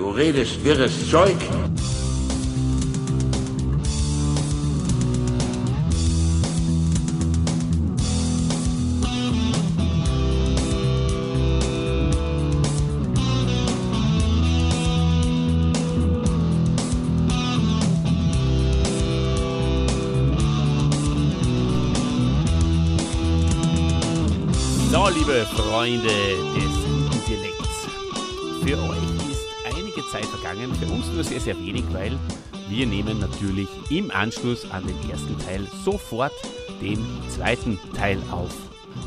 Du redest wirres Zeug. Liebe Freunde nur sehr, sehr wenig, weil wir nehmen natürlich im Anschluss an den ersten Teil sofort den zweiten Teil auf.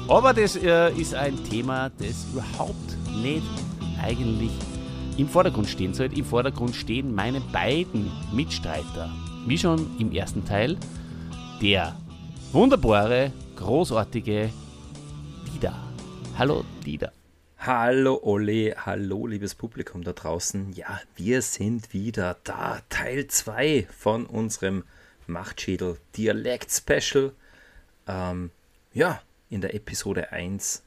Aber das äh, ist ein Thema, das überhaupt nicht eigentlich im Vordergrund stehen sollte. Im Vordergrund stehen meine beiden Mitstreiter, wie schon im ersten Teil, der wunderbare, großartige Dida. Hallo Dida. Hallo Ole, hallo liebes Publikum da draußen. Ja, wir sind wieder da. Teil 2 von unserem Machtschädel Dialekt Special. Ähm, ja, in der Episode 1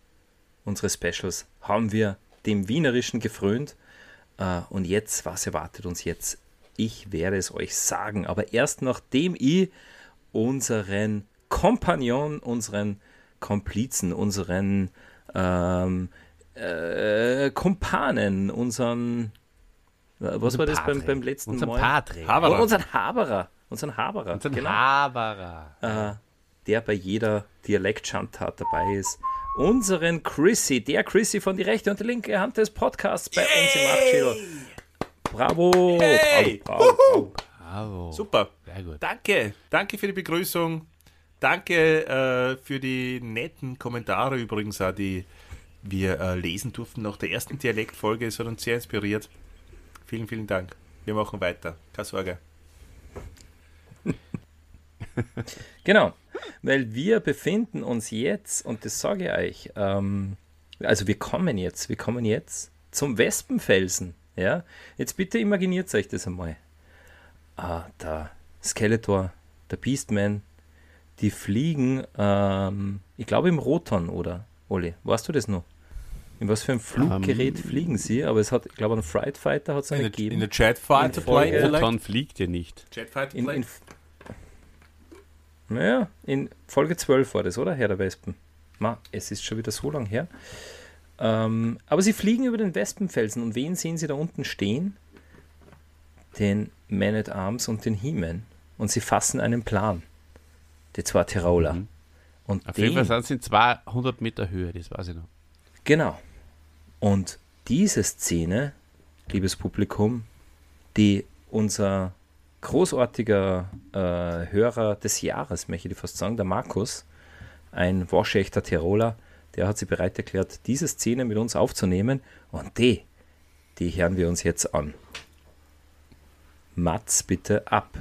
unseres Specials haben wir dem Wienerischen gefrönt. Äh, und jetzt, was erwartet uns jetzt? Ich werde es euch sagen. Aber erst nachdem ich unseren Kompagnon, unseren Komplizen, unseren ähm, äh, Kumpanen, unseren äh, was war das beim, beim letzten Unser Mal? Patre. Haberer. Unseren Haberer. Unseren Haberer. Unseren genau. Haberer. äh, der bei jeder Dialektschandtat dabei ist. Unseren Chrissy, der Chrissy von die rechte und die linke Hand des Podcasts bei uns im Machtschädel. Bravo! Hey! Bravo, bravo, bravo. Bravo. Super. Sehr gut. Danke. Danke für die Begrüßung. Danke äh, für die netten Kommentare übrigens auch, die wir äh, lesen durften nach der ersten Dialektfolge. Es hat uns sehr inspiriert. Vielen, vielen Dank. Wir machen weiter. Keine Sorge. Genau, weil wir befinden uns jetzt, und das sage ich euch, ähm, also wir kommen jetzt, wir kommen jetzt zum Wespenfelsen. Ja, jetzt bitte imaginiert euch das einmal. Ah, der Skeletor, der Beastman, die fliegen, ähm, ich glaube im Roton, oder? Oli, weißt du das noch? In was für ein Fluggerät fliegen sie? Aber es hat, ich glaube, einen Fright Fighter hat es In einen der, in gegeben. der In Folge- Plane vielleicht? Roton fliegt ja nicht. Chatfighter In, Plane? in, naja, in Folge 12 war das, oder? Herr der Wespen. Ma, es ist schon wieder so lang her. Ähm, aber sie fliegen über den Wespenfelsen und wen sehen sie da unten stehen? Den Man at Arms und den He-Man. Und sie fassen einen Plan. Die zwei Tiroler. Mhm. Und Auf jeden den, Fall sind sie 200 Meter Höhe, das weiß ich noch. Genau. Und diese Szene, liebes Publikum, die unser großartiger äh, Hörer des Jahres, möchte ich fast sagen, der Markus, ein waschechter Tiroler, der hat sich bereit erklärt, diese Szene mit uns aufzunehmen und die, die hören wir uns jetzt an. Mats bitte ab.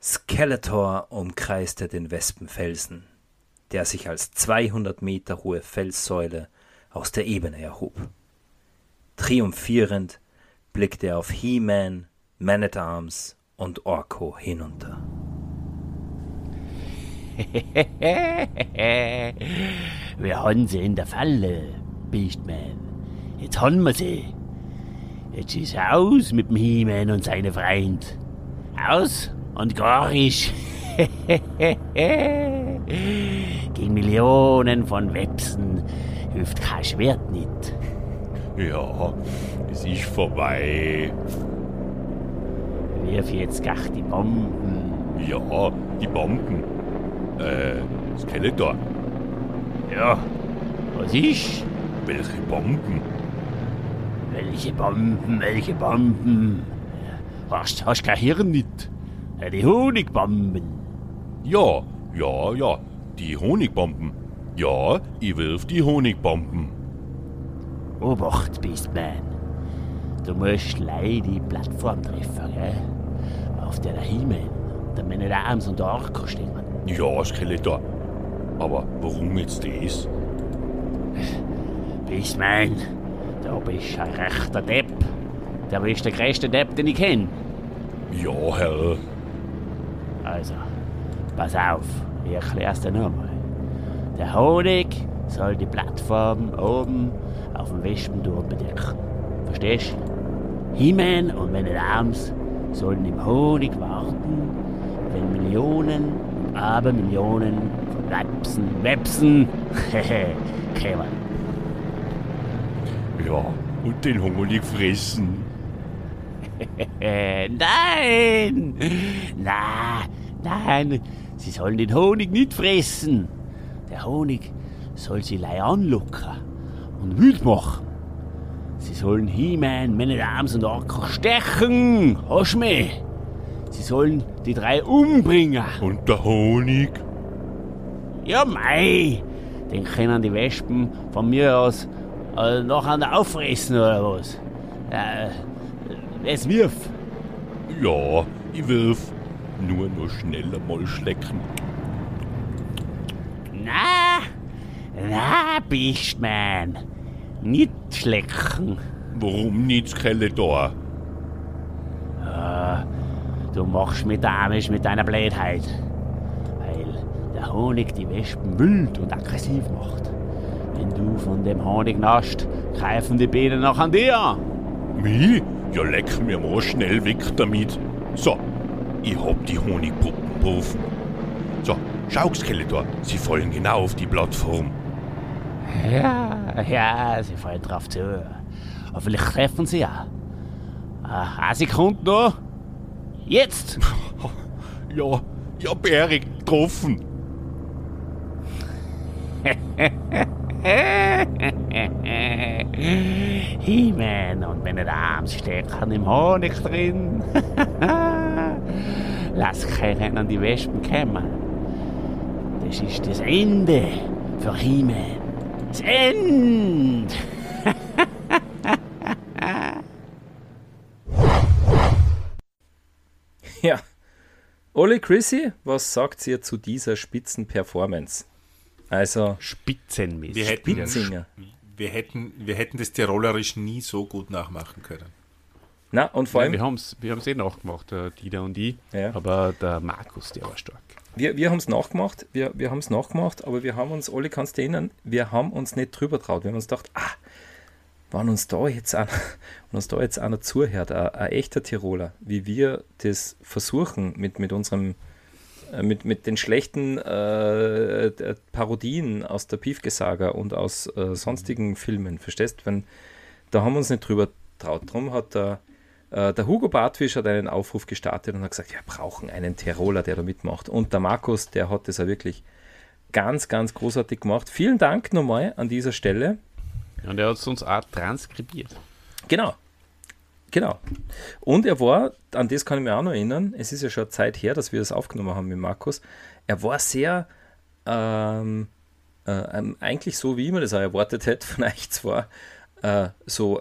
Skeletor umkreiste den Wespenfelsen, der sich als 200 Meter hohe Felssäule aus der Ebene erhob. Triumphierend blickte er auf He-Man, Man-at-Arms und Orko hinunter. Wir haben sie in der Falle, Beastman. Jetzt haben wir sie. Jetzt ist aus mit dem He-Man und seinem Freund. Aus und gar nicht. Gegen Millionen von Websen hilft kein Schwert nicht. Ja, es ist vorbei. Wirf jetzt gach die Bomben. Ja, die Bomben. Äh, Skeletor. Ja, was ist? Welche Bomben? Welche Bomben, welche Bomben? Hast, hast kein Hirn nicht? Die Honigbomben. Ja, ja, ja, die Honigbomben. Ja, ich wirf die Honigbomben. Obacht, Beastman. Du musst leider die Plattform treffen, gell? Auf der der der Man at Arms und der Orko stehen. Ja, Skeletor. Aber warum jetzt das? Beastman, du bist ein rechter Depp. Du bist der größte Depp, den ich kenne. Ja, Herr. Also, pass auf, ich erklär's dir nochmal. Der Honig soll die Plattform oben auf dem Wespenturm bedecken. Verstehst du? He-Man und meine Arms sollen im Honig warten, wenn Millionen und Abermillionen von Websen, Websen, kämen. Ja, und den Honig fressen. Nein! Na, nein, sie sollen den Honig nicht fressen. Der Honig soll sie lei anlocken und wild machen. Sie sollen He-Man, Man at Arms und Orko stechen. Hast du mich? Sie sollen die drei umbringen. Und der Honig? Ja, mei, den können die Wespen von mir aus äh, nachher auffressen oder was. Äh, es wirf. Ja, ich wirf. Nur noch schneller mal schlecken. Na, na, Bistman. Nicht schlecken. Warum nicht Skeletor? Du machst mit Amisch mit deiner Blödheit. Weil der Honig die Wespen wild und aggressiv macht. Wenn du von dem Honig nascht, greifen die Bienen noch an dir. Wie? Ja, leck mir mal schnell weg damit. So, ich hab die Honigpuppen gerufen. So, schau, Skeletor, sie fallen genau auf die Plattform. Ja, ja, sie fallen drauf zu. Aber vielleicht treffen sie ja. Ah, eine Sekunde noch. Jetzt! Ja, ja, Bärig, getroffen. He-Man und meine Arms stecken im Honig drin. Lass keinen an die Wespen kommen. Das ist das Ende für He-Man. Das Ende! Ja. Oli Chrissy, was sagt ihr zu dieser Spitzenperformance? Also, Spitzenmäßig. Wir hätten, Spitzinger. wir, hätten, wir hätten das Tirolerisch nie so gut nachmachen können. Na, und vor Ja, allem, wir haben es wir haben's eh nachgemacht, der Dieter und ich. Ja. Aber der Markus, der war stark. wir, wir haben es nachgemacht, wir, wir haben es nachgemacht, aber wir haben uns, Oli, kannst du erinnern, wir haben uns nicht drüber traut. Wir haben uns gedacht, ah, wenn uns da jetzt einer, wenn uns da jetzt einer zuhört, ein, ein echter Tiroler, wie wir das versuchen mit, mit unserem, äh, mit, mit den schlechten äh, äh, Parodien aus der Piefke-Saga und aus äh, sonstigen Filmen, verstehst? Wenn, da haben wir uns nicht drüber traut. Darum hat der, äh, der Hugo Bartwisch hat einen Aufruf gestartet und hat gesagt, wir brauchen einen Tiroler, der da mitmacht. Und der Markus, der hat das ja wirklich ganz, ganz großartig gemacht. Vielen Dank nochmal an dieser Stelle. Und er hat es uns auch transkribiert. Genau. Genau. Und er war, an das kann ich mich auch noch erinnern, es ist ja schon Zeit her, dass wir das aufgenommen haben mit Markus, er war sehr, ähm, äh, ähm, eigentlich so, wie ich mir das auch erwartet hätte von euch zwar, äh, so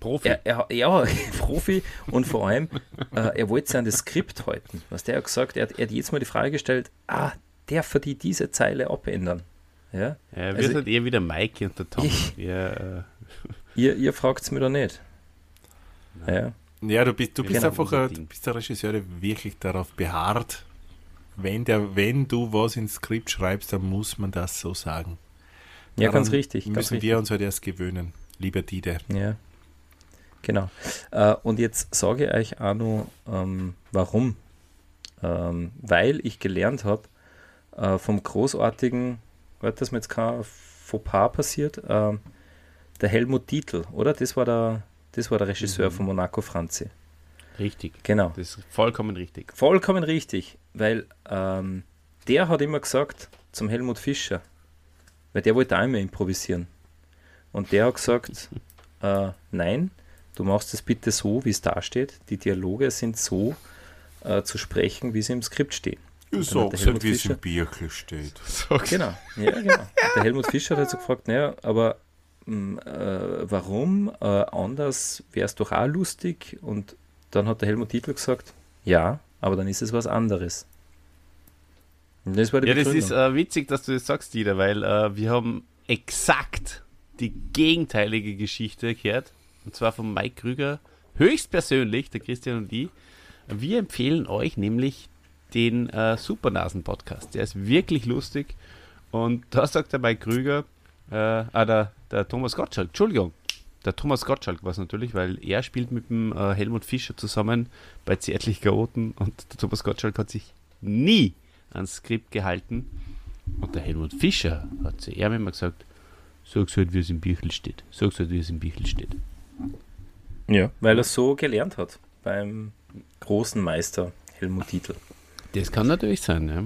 Profi. er, er, ja, Profi und vor allem, äh, er wollte sich an das Skript halten. Was der hat gesagt, er, hat- er hat jetzt mal die Frage gestellt, ah, darf er die diese Zeile abändern? Ja? Ja, wir Also- sind eher wieder Mikey und der Tom. Ich- Wir, Ihr, ihr fragt es mir doch nicht. Ja. Ja, du bist, du bist einfach ein, du bist der Regisseur, der wirklich darauf beharrt, wenn, der, wenn du was ins Skript schreibst, dann muss man das so sagen. Ja, Daran ganz richtig. Müssen Ganz richtig. wir uns halt erst gewöhnen, lieber Dide. Ja, genau. Äh, und jetzt sage ich euch auch noch, ähm, warum. Ähm, weil ich gelernt habe, äh, vom großartigen, warte, dass mir jetzt kein Fauxpas passiert, ähm, der Helmut Dietl, oder? Das war der, das war der Regisseur von Monaco Franzi. richtig. Genau. Das ist vollkommen richtig. Vollkommen richtig, weil ähm, der hat immer gesagt zum Helmut Fischer, weil der wollte auch immer improvisieren. Und der hat gesagt, äh, nein, du machst es bitte so, wie es da steht. Die Dialoge sind so äh, zu sprechen, wie sie im Skript stehen. Dann hat der Helmut Fischer- Birkel steht. Genau, ja, genau. Der Helmut Fischer hat so gefragt, naja, aber mh, äh, warum äh, anders wäre es doch auch lustig? Und dann hat der Helmut Dietl gesagt, ja, aber dann ist es was anderes. Und das war die Ja, das Begründung. ist äh, witzig, dass du das sagst, Dieter, weil äh, wir haben exakt die gegenteilige Geschichte gehört. Und zwar von Mike Krüger, höchstpersönlich, der Christian und ich. Wir empfehlen euch nämlich den äh, Supernasen-Podcast. Der ist wirklich lustig Und da sagt der Mike Krüger, äh, ah, der, der Thomas Gottschalk, Entschuldigung, der Thomas Gottschalk war es natürlich, weil er spielt mit dem äh, Helmut Fischer zusammen bei Zärtlich Chaoten und der Thomas Gottschalk hat sich nie ans Skript gehalten. Und der Helmut Fischer hat zu ihm immer gesagt, sag's halt, wie es im Büchel steht. Sag's halt, wie es im Büchel steht. Ja, weil er so gelernt hat beim großen Meister Helmut Titel. Das kann natürlich sein, ja.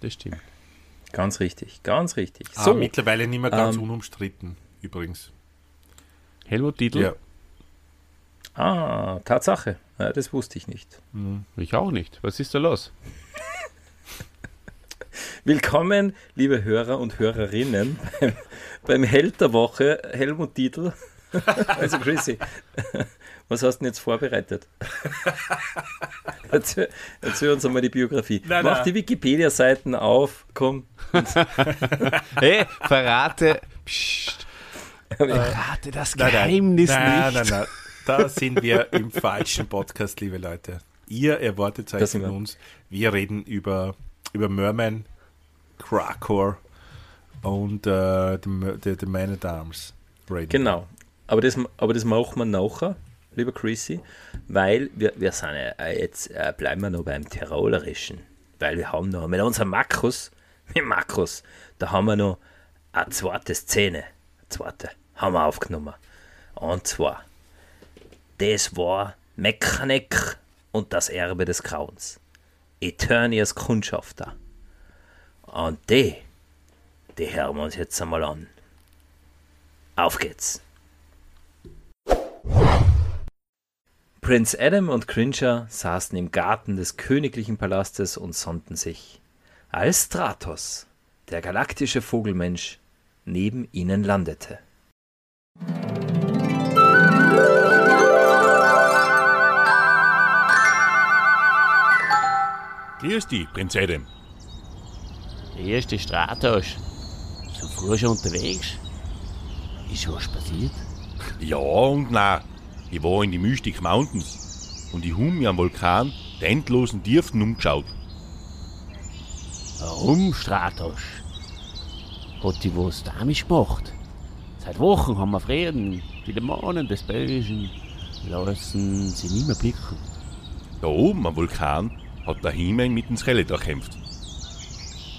Das stimmt. Ganz richtig, ganz richtig. Ah, So, mittlerweile nicht mehr ganz ähm, unumstritten, übrigens. Helmut Titel? Ja. ah, Tatsache. Ja, das wusste ich nicht. Ich auch nicht. Was ist da los? Willkommen, liebe Hörer und Hörerinnen, beim, beim Held der Woche, Helmut Titel. Also Chrissy, was hast du denn jetzt vorbereitet? Erzähl, erzähl uns einmal die Biografie. Nein, Mach nein. die Wikipedia-Seiten auf, komm. Hey, verrate. Psst, verrate das Nein, nein. Geheimnis nein, nicht. Nein, nein, Da sind wir im falschen Podcast, liebe Leute. Ihr erwartet sind von uns. Wir reden über, über Merman, Krakor und äh, die, die Man at Arms. Reden. Genau. Aber das, aber das machen wir nachher, lieber Chrissy, weil wir, wir sind ja, jetzt äh, bleiben wir noch beim Tirolerischen. Weil wir haben noch mit unserem Markus, mit Markus, da haben wir noch eine zweite Szene. Eine zweite haben wir aufgenommen. Und zwar, das war Mechanik und das Erbe des Grauens. Eternias Kundschafter. Und die, die hören wir uns jetzt einmal an. Auf geht's. Prinz Adam und Cringer saßen im Garten des königlichen Palastes und sonnten sich, als Stratos, der galaktische Vogelmensch, neben ihnen landete. Grüß dich, Prinz Adam. Der erste Stratos. So früh schon unterwegs. Ist was passiert? Ja und nein. Ich war in die Mystic Mountains und ich hab mir am Vulkan der endlosen Tiefen umgeschaut. Warum, Stratos? Hat die was damit gemacht? Seit Wochen haben wir Frieden. Die Dämonen des Bösen lassen sie nicht mehr blicken. Da oben am Vulkan hat der He-Man mit dem Skeletor kämpft.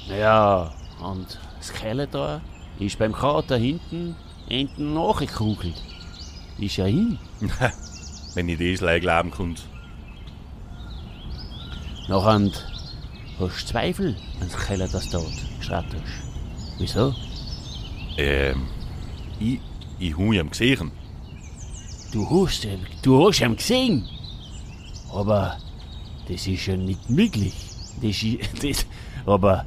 Ja, und Skeletor ist beim Kater hinten hinten nachgekugelt. Ist ja hin. Wenn ich das gleich glauben könnt. Nachher hast du Zweifel an Skeletors Tod, Stratos. Wieso? Ähm, ich, ich hab ihn gesehen. Du hast ihn, du hast ihn gesehen. Aber das ist ja nicht möglich. Das ist, das, aber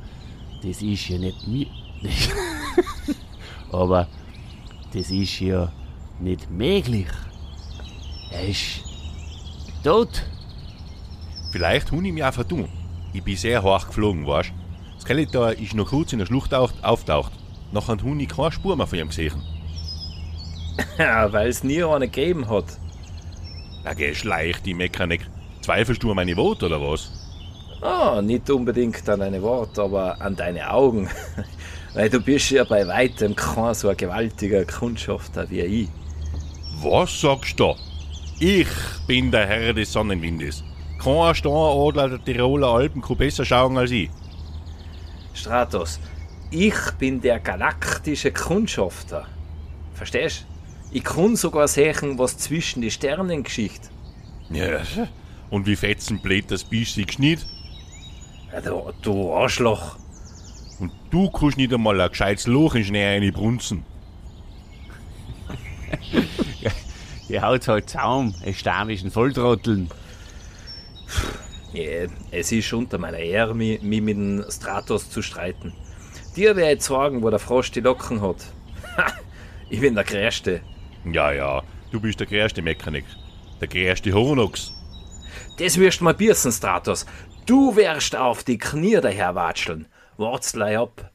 das ist ja nicht möglich. aber das ist ja nicht möglich. Er ist tot. Vielleicht hab ich mich auch vertun. Ich bin sehr hoch geflogen, weißt Skeletor ist noch kurz in der Schlucht au- auftaucht. Nachher hab ich keine Spur mehr von ihm gesehen. Ja, weil es nie einen gegeben hat. Na geh, schleich die Mechanik. Zweifelst du an meine Worte oder was? Ah, nicht unbedingt an deine Worte, aber an deine Augen. Weil du bist ja bei weitem kein so ein gewaltiger Kundschafter wie ich. Was sagst du? Ich bin der Herr des Sonnenwindes. Kein Steinadler der Tiroler Alpen kann besser schauen als ich. Stratos, ich bin der galaktische Kundschafter. Verstehst? Ich kann sogar sehen, was zwischen die Sternen geschieht. Ja, und wie fetzenblöd das bist du nicht? Ja, du, du Arschloch. Und du kannst nicht einmal ein gescheites Loch in Schnee reinbrunzen. Die haut halt Zaum, es stamischen Volltrotteln. Ja, es ist unter meiner Ehre, mich, mich mit dem Stratos zu streiten. Dir werde ich sagen, wo der Frosch die Locken hat. Ha, ich bin der Größte. Ja, ja, du bist der größte Mechanik. Der größte Hornox. Das wirst mal biersen, Stratos. Du wirst auf die Knie daherwatscheln. Gleich ab.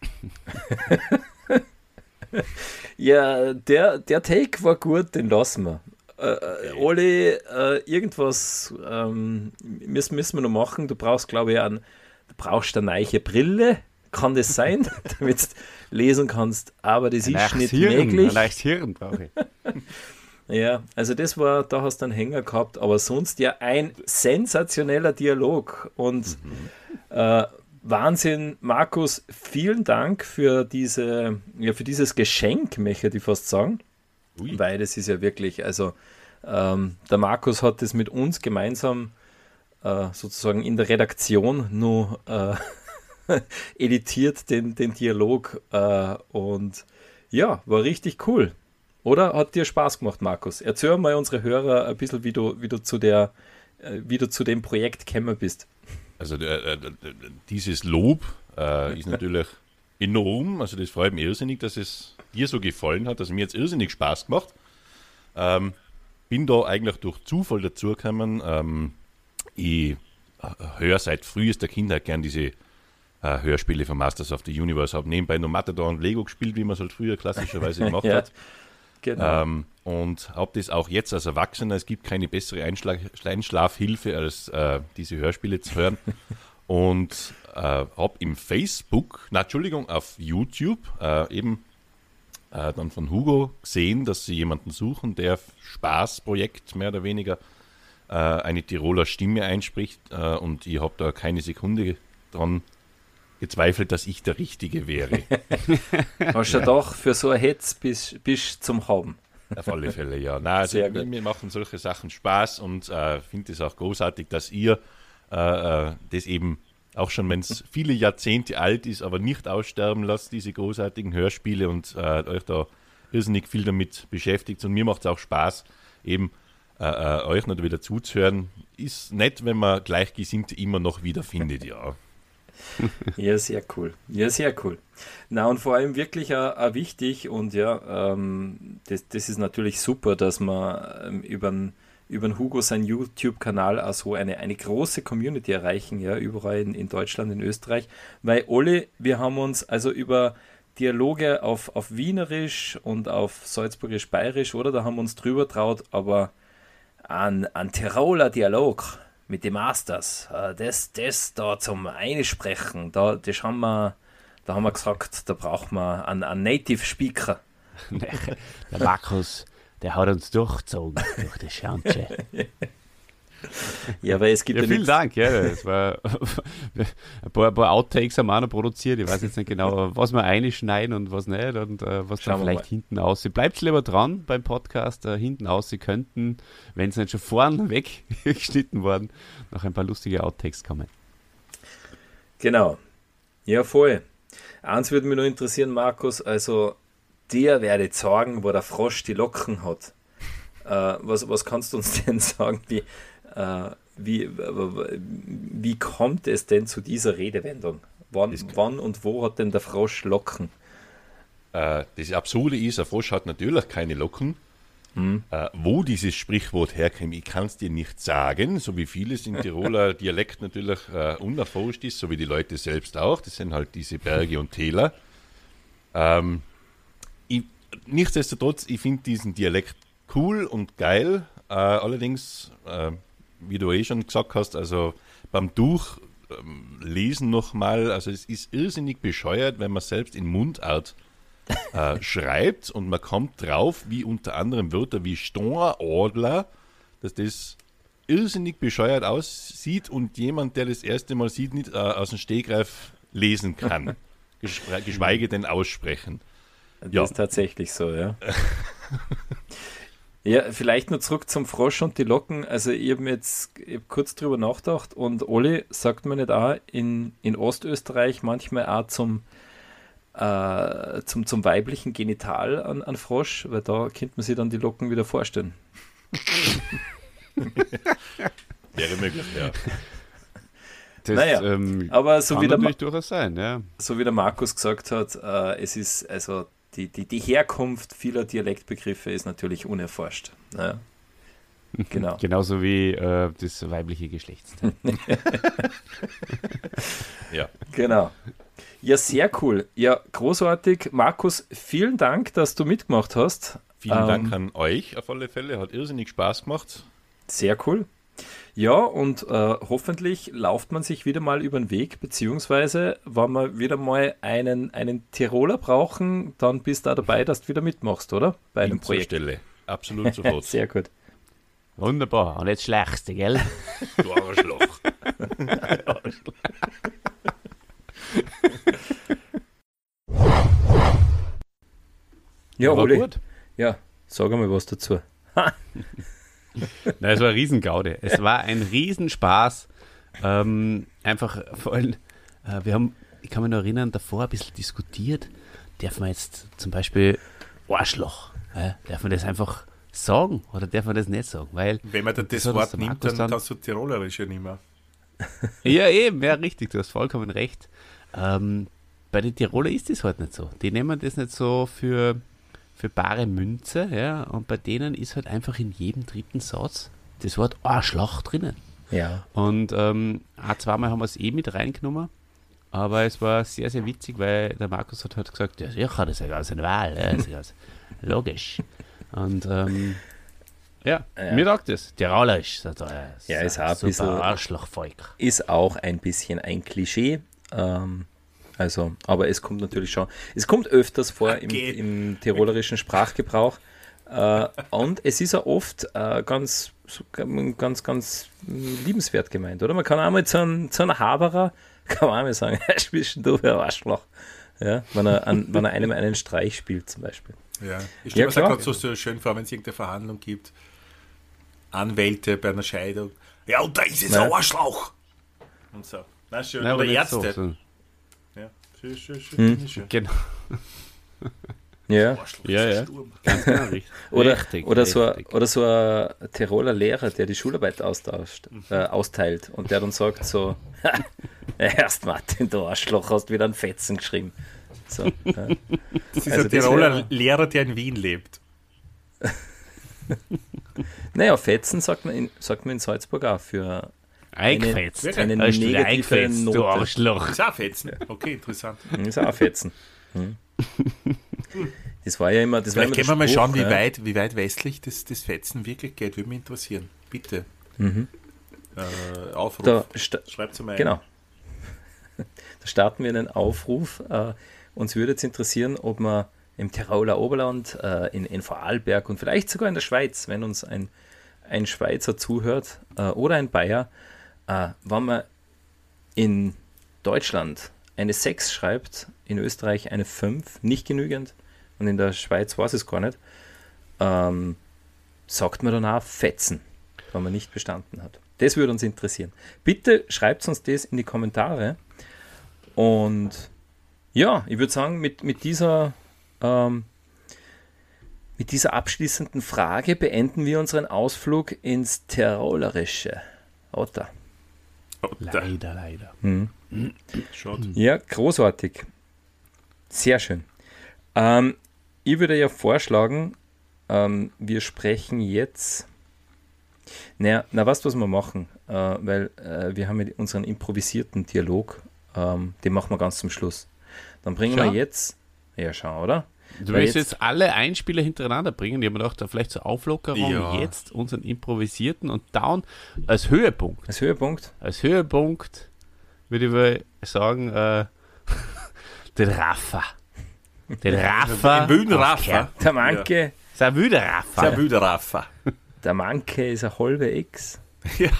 ja, der, der Take war gut, den lassen wir. Äh, äh, Oli, äh, irgendwas ähm, müssen, müssen wir noch machen. Du brauchst, glaube ich, ein, du brauchst eine neue Brille. kann das sein, damit du lesen kannst, aber das Ein ist nicht Hirn, möglich. Ein leichtes Hirn brauche ich. Ja, also das war, da hast du einen Hänger gehabt, aber sonst ja ein sensationeller Dialog und äh, Wahnsinn, Markus, vielen Dank für diese, ja, für dieses Geschenk, möchte ich fast sagen, Ui. weil das ist ja wirklich, also ähm, der Markus hat das mit uns gemeinsam äh, sozusagen in der Redaktion nur äh, editiert, den, den Dialog äh, und ja, war richtig cool. Oder hat dir Spaß gemacht, Markus? Erzähl mal unsere Hörer ein bisschen, wie du, wie du zu der, äh, wie du zu dem Projekt gekommen bist. Also äh, dieses Lob äh, ist natürlich enorm. Also das freut mich irrsinnig, dass es dir so gefallen hat. Also mir jetzt irrsinnig Spaß gemacht. Ähm, bin da eigentlich durch Zufall dazugekommen. Ähm, ich höre seit frühester Kindheit gern diese äh, Hörspiele von Masters of the Universe. Habe nebenbei noch Matador und Lego gespielt, wie man es halt früher klassischerweise gemacht Ja, hat. Genau. Ähm, und habe das auch jetzt als Erwachsener. Es gibt keine bessere Einschla Einschlafhilfe, als äh, diese Hörspiele zu hören. und äh, habe im Facebook, na Entschuldigung, auf YouTube äh, eben äh, dann von Hugo gesehen, dass sie jemanden suchen, der Spaßprojekt mehr oder weniger äh, eine Tiroler Stimme einspricht. Äh, und ich habe da keine Sekunde dran gezweifelt, dass ich der Richtige wäre. Hast du doch für so ein Hetz bis, bis zum Haben. Auf alle Fälle, ja. Nein, also Sehr mir, gut. mir machen solche Sachen Spaß und äh, finde es auch großartig, dass ihr äh, äh, das eben, auch schon wenn es viele Jahrzehnte alt ist, aber nicht aussterben lasst, diese großartigen Hörspiele und äh, euch da irrsinnig viel damit beschäftigt. Und mir macht es auch Spaß, eben äh, äh, euch noch wieder zuzuhören. Ist nett, wenn man Gleichgesinnte immer noch wieder findet, ja. Ja, sehr cool. Ja, sehr cool. Na, und vor allem wirklich auch, wichtig und ja, ähm, das, das ist natürlich super, dass man ähm, über über Hugo seinen YouTube-Kanal auch so eine, eine große Community erreichen, ja, überall in, in Deutschland, in Österreich. Weil Olli, wir haben uns also über Dialoge auf, auf Wienerisch und auf Salzburgisch-Bayerisch, oder? Da haben wir uns drüber traut, aber an, an Tiroler Dialog mit den Masters, äh, das, das da zum Einsprechen, da, das haben wir, da haben wir gesagt, da braucht man einen, einen Native Speaker. Der Markus, der hat uns durchgezogen durch die Schanze. Ja, weil es gibt Ja, ja, vielen nichts- Dank. Ja, es war ein paar, ein paar Outtakes haben wir auch noch produziert. Ich weiß jetzt nicht genau, was wir einschneiden und was nicht und äh, was Schauen dann vielleicht mal. hinten aus. Bleibt lieber dran beim Podcast. Äh, hinten aus, Sie könnten, wenn es nicht schon vorn weggeschnitten worden, noch ein paar lustige Outtakes kommen. Genau. Ja, voll. Eins würde mich noch interessieren, Markus, also dir werde sagen, wo der Frosch die Locken hat. Äh, was, was kannst du uns denn sagen, wie, äh, wie, wie kommt es denn zu dieser Redewendung? Wann, wann und wo hat denn der Frosch Locken? Äh, das Absurde ist, ein Frosch hat natürlich keine Locken. Äh, wo dieses Sprichwort herkommt, ich kann es dir nicht sagen, so wie vieles im Tiroler Dialekt natürlich äh, unerforscht ist, so wie die Leute selbst auch. Das sind halt diese Berge und Täler. Ähm, ich, nichtsdestotrotz, ich finde diesen Dialekt cool und geil. Äh, allerdings, äh, wie du eh schon gesagt hast, also beim Durchlesen nochmal, also es ist irrsinnig bescheuert, wenn man selbst in Mundart äh, schreibt und man kommt drauf, wie unter anderem Wörter wie Stornadler, dass das irrsinnig bescheuert aussieht und jemand, der das erste Mal sieht, nicht äh, aus dem Stegreif lesen kann. Geschwe- Geschweige denn aussprechen. Das Ja. ist tatsächlich so, ja. ja, vielleicht nur zurück zum Frosch und die Locken. Also ich habe mir jetzt ich hab kurz drüber nachgedacht und Olli sagt mir nicht auch in, in Ostösterreich manchmal auch zum, äh, zum, zum weiblichen Genital an, an Frosch, weil da könnte man sich dann die Locken wieder vorstellen. Wäre möglich, ja. Das Naja, ähm, Aber so kann wie, der, durchaus sein, ja. so wie der Markus gesagt hat, äh, es ist also die, die, die Herkunft vieler Dialektbegriffe ist natürlich unerforscht. Ja. Genau. Genauso wie äh, das weibliche Geschlechtsteil. ja. Genau. Ja, sehr cool. Ja, großartig. Markus, vielen Dank, dass du mitgemacht hast. Vielen Ähm, Dank an euch auf alle Fälle. Hat irrsinnig Spaß gemacht. Sehr cool. Ja, und äh, hoffentlich lauft man sich wieder mal über den Weg, beziehungsweise, wenn wir wieder mal einen, einen Tiroler brauchen, dann bist du da dabei, dass du wieder mitmachst, oder? Bei einem Projekt. Stelle. Absolut sofort. Sehr gut. Wunderbar. Und jetzt schlägst du, gell? du Arschloch. Ja, War Oli, gut. ja, sag mal was dazu. Nein, es war Riesengaude. Es war ein Riesenspaß. Ähm, einfach vor allem, äh, wir haben, ich kann mich noch erinnern, davor ein bisschen diskutiert. Darf man jetzt zum Beispiel Arschloch, äh, darf man das einfach sagen oder darf man das nicht sagen? Weil, Wenn man da das uns Wort nimmt, dann dann- kannst du Tirolerisch ja nicht mehr. ja eben, ja richtig, du hast vollkommen recht. Ähm, bei den Tiroler ist das halt nicht so. Die nehmen das nicht so für, für bare Münze, ja, und bei denen ist halt einfach in jedem dritten Satz das Wort Arschloch drinnen. Ja. Und ähm, auch zweimal haben wir es eh mit reingenommen. Aber es war sehr, sehr witzig, weil der Markus hat halt gesagt, ja sicher, das ist ja ganz normal, ja, das ist ganz logisch. Und ähm, ja, Ja. mir sagt es. Tirolerisch, sagt er. Ja, ist auch ein bisschen- Arschlochvolk. Ist auch ein bisschen ein Klischee. Ähm, also, aber es kommt natürlich schon, es kommt öfters vor im, im tirolerischen Sprachgebrauch. Äh, und es ist ja oft äh, ganz, ganz, ganz liebenswert gemeint, oder? Man kann auch mal zu einem, zu einem Haberer, kann man auch mal sagen, er spielt du ein Arschloch. Ja, wenn er, an, wenn er einem einen Streich spielt, zum Beispiel. Ja, ich Ja, stelle mir klar. gerade so, so schön vor, wenn es irgendeine Verhandlung gibt. Anwälte bei einer Scheidung. Ja, und da ist es ein Arschlauch. Und so. Na, schön. Nein, Oder Ärzte. so, so. Ja, schön, schön, schön. Hm. Genau. Ja. Ja, ja. Ganz genau, richtig. Oder, richtig, oder, so, ein- richtig. oder so ein Tiroler Lehrer, der die Schularbeit austauscht, äh, austeilt und der dann sagt so, erst Martin, du Arschloch, hast wieder einen Fetzen geschrieben. So, ja. Das ist Also ein Tiroler wär- Lehrer, der in Wien lebt. Naja, Fetzen sagt man, in, sagt man in Salzburg auch für Eingefetzt. eine Hast du wieder negative eingefetzt, du Note. Arschloch. Ist auch Fetzen. Okay, interessant. Das ist auch Fetzen. Hm. Das war ja immer, das war Vielleicht immer können wir mal der schauen, Spruch, wie ja. weit, wie weit westlich das, das Fetzen wirklich geht. Würde mich interessieren. Bitte. Äh, Aufruf. Da, Schreibt es mal ein. Genau. Da starten wir einen Aufruf. Äh, uns würde jetzt interessieren, ob man im Tiroler Oberland, äh, in, in Vorarlberg und vielleicht sogar in der Schweiz, wenn uns ein, ein Schweizer zuhört äh, oder ein Bayer, äh, wenn man in Deutschland eine 6 schreibt, in Österreich eine 5, nicht genügend, und in der Schweiz weiß es gar nicht, ähm, sagt man dann auch Fetzen, wenn man nicht bestanden hat. Das würde uns interessieren. Bitte schreibt uns das in die Kommentare. Und ja, ich würde sagen, mit, mit, dieser, ähm, mit dieser abschließenden Frage beenden wir unseren Ausflug ins Tirolerische. Oder? Leider, leider. Schaut. Ja, großartig. Sehr schön. Ähm, ich würde ja vorschlagen, ähm, wir sprechen jetzt. Naja, na, weißt du, was wir machen? Äh, weil äh, wir haben ja unseren improvisierten Dialog, ähm, den machen wir ganz zum Schluss. Dann bringen Schau. wir jetzt. Ja, schau, oder? Du willst jetzt- jetzt alle Einspieler hintereinander bringen. Ich habe mir gedacht, da vielleicht zur Auflockerung Ja. jetzt unseren improvisierten und down als Höhepunkt. Als Höhepunkt. Als Höhepunkt würde ich sagen, äh, den Raffa. Den Raffa. Ein wilden. Kärnten. Der Manke, ist ein wilder Raffa. Sehr wilder Raffa. der Manke ist ein halbe X. Ja.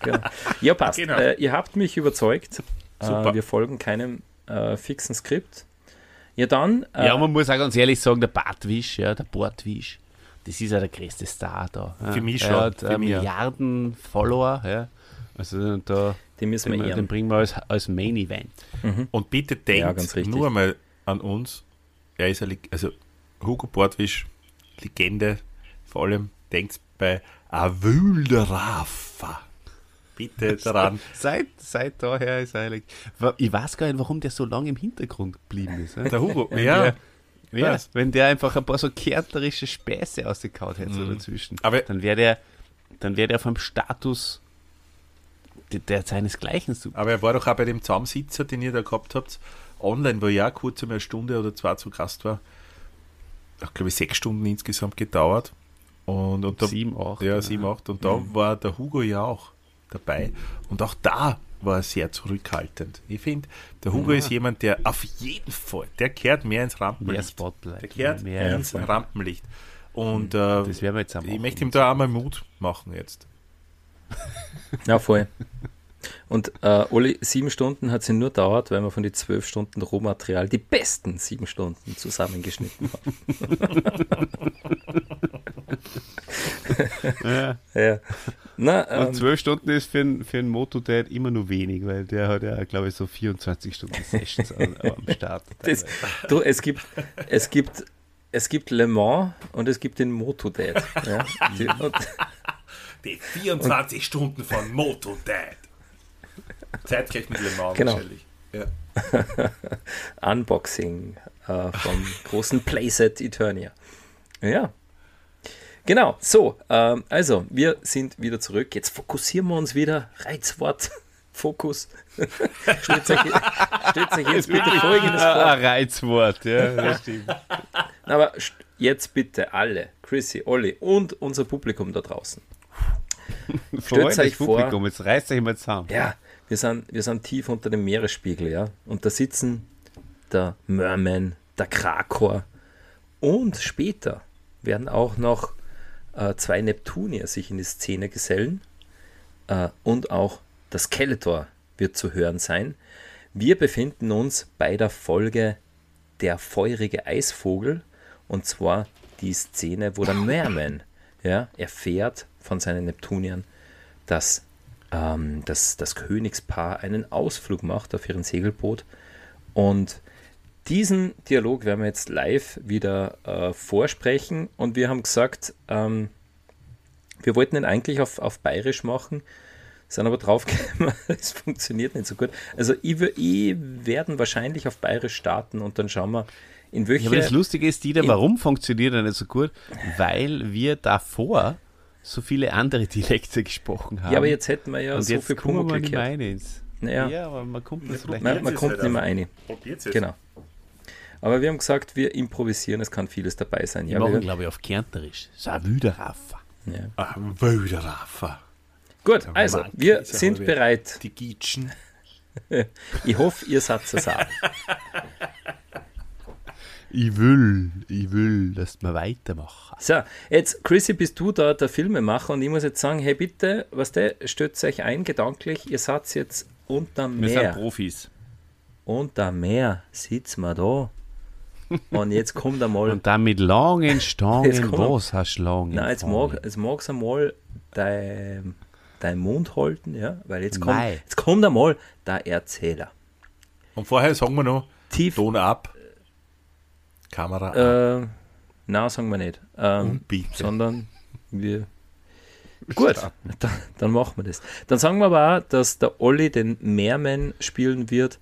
Genau. Ja, passt. Genau. Äh, ihr habt mich überzeugt. Super. Äh, wir folgen keinem äh, fixen Skript. Ja, dann. Äh, Ja, man muss auch ganz ehrlich sagen, der Bartwisch, ja, der Bartwisch, das ist ja der größte Star da. Ja. Für mich er schon, hat für äh. Milliarden Follower, ja. Also da, den müssen den, wir den ehren. bringen wir als, als Main Event. Und bitte denkt Ja, ganz richtig. nur mal an uns. Er ist ein, Leg- also Hugo Bordwisch, Legende. Vor allem denkt bei a wilder Raffa. Bitte daran. Seit, seit daher ist er. Wa- Ich weiß gar nicht, warum der so lange im Hintergrund geblieben ist. Ja? Der Hugo, ja. ja, weiß. wenn der einfach ein paar so kärntnerische Späße ausgekaut hätte so dazwischen, Aber- dann wäre der, dann wäre der vom Status der, der seinesgleichen super. Aber er war doch auch bei dem Zusammensitzer, den ihr da gehabt habt, online, wo ich auch kurz einmal eine Stunde oder zwei zu Gast war. Hat, glaube ich, sechs Stunden insgesamt gedauert. Und, und da, 7, 8. Ja, 7, 8. Und da war der Hugo ja auch dabei. Und auch da war er sehr zurückhaltend. Ich finde, der Hugo ist jemand, der auf jeden Fall, der kehrt mehr ins Mehr Rampenlicht. Spotlight. Der kehrt mehr ins Rampenlicht. Und äh, Das werden wir jetzt am ich möchte ihm da einmal Mut machen jetzt. Ja, voll. Und äh, Oli, sieben Stunden hat sie nur dauert, weil wir von den zwölf Stunden Rohmaterial die besten sieben Stunden zusammengeschnitten haben. Ja. ja. Na, Und ähm, 12 Stunden ist für, einen- für einen Motodad immer nur wenig, weil der hat ja, glaube ich, so 24 Stunden Sessions am, am Start. das, du, es gibt, es gibt, es gibt Le Mans und es gibt den Motodad. Ja? Die, und, Die 24 Stunden von Moto Dad. Zeitgleich mit Le Mans Genau. wahrscheinlich. Ja. Unboxing äh, vom großen Playset Eternia. Ja. Genau, so, ähm, also wir sind wieder zurück. Jetzt fokussieren wir uns wieder. Reizwort, Fokus. stellt, euch, stellt euch jetzt bitte folgendes vor. Reizwort, ja, das stimmt. Aber jetzt bitte alle, Chrissy, Olli und unser Publikum da draußen. Freut euch vor- Publikum, jetzt reißt euch mal zusammen. Ja, wir sind, wir sind tief unter dem Meeresspiegel, ja. Und da sitzen der Merman, der Krakor und später werden auch noch äh, zwei Neptunier sich in die Szene gesellen äh, und auch das Skeletor wird zu hören sein. Wir befinden uns bei der Folge Der feurige Eisvogel und zwar die Szene, wo der Merman ja, erfährt von seinen Neptuniern, dass ähm, dass das Königspaar einen Ausflug macht auf ihrem Segelboot. Und diesen Dialog werden wir jetzt live wieder äh, vorsprechen. Und wir haben gesagt, ähm, wir wollten ihn eigentlich auf, auf Bayerisch machen, sind aber draufgekommen, es funktioniert nicht so gut. Also ich, ich werden wahrscheinlich auf Bayerisch starten und dann schauen wir, in welche... Ja, aber das Lustige ist, Dieter, warum funktioniert er nicht so gut? Weil wir davor so viele andere Dialekte gesprochen haben. ja, aber jetzt hätten wir ja und so jetzt viel Pumuckl gehört. Naja. Ja, aber man kommt vielleicht Man, man kommt halt nicht mehr rein. Probiert's jetzt. Genau. Aber wir haben gesagt, wir improvisieren, es kann vieles dabei sein. Wir Ja, machen, wir, glaube ich, auf Kärnterisch. Savüderaffa. ja. Ah, Wöderaffer. Gut, also, wir sind bereit. Die Gitschen. Ich hoffe, ihr seid es auch. Ich will, ich will, dass wir weitermachen. So, jetzt, Chrissy, bist du da der Filmemacher und ich muss jetzt sagen, hey, bitte, was der, stützt euch ein gedanklich, ihr seid jetzt unterm Wir sind Meer. Profis. Unterm Meer sitzen wir da. Und jetzt kommt einmal, Und dann mit langen Jetzt Stangen, was hast du lange? nein, jetzt mag, jetzt mag's einmal dein, dein Mund halten, ja, weil jetzt kommt, Mei. jetzt kommt einmal der Erzähler. Und vorher sagen wir noch, Tief, Ton ab, Kamera ab. äh, na, sagen wir nicht. Ähm, Und bitte. sondern wir. Gut, dann, dann machen wir das. Dann sagen wir aber auch, dass der Olli den Meerman spielen wird,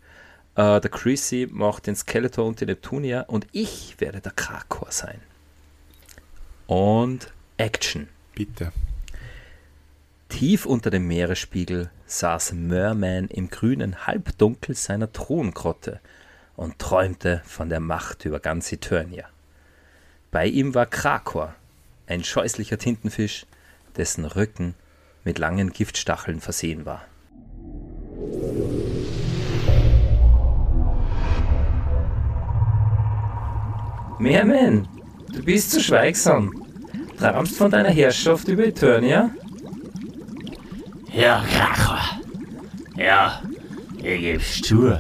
äh, der Chrissy macht den Skeletor und den Neptunia und ich werde der Krakor sein. Und Action. Bitte. Tief unter dem Meeresspiegel saß Merman im grünen Halbdunkel seiner Throngrotte und träumte von der Macht über ganz Eternia. Bei ihm war Krakor, ein scheußlicher Tintenfisch, dessen Rücken mit langen Giftstacheln versehen war. Merman, du bist zu schweigsam. Träumst von deiner Herrschaft über Eternia? Ja, Kracher. Ja, ich geb's zu.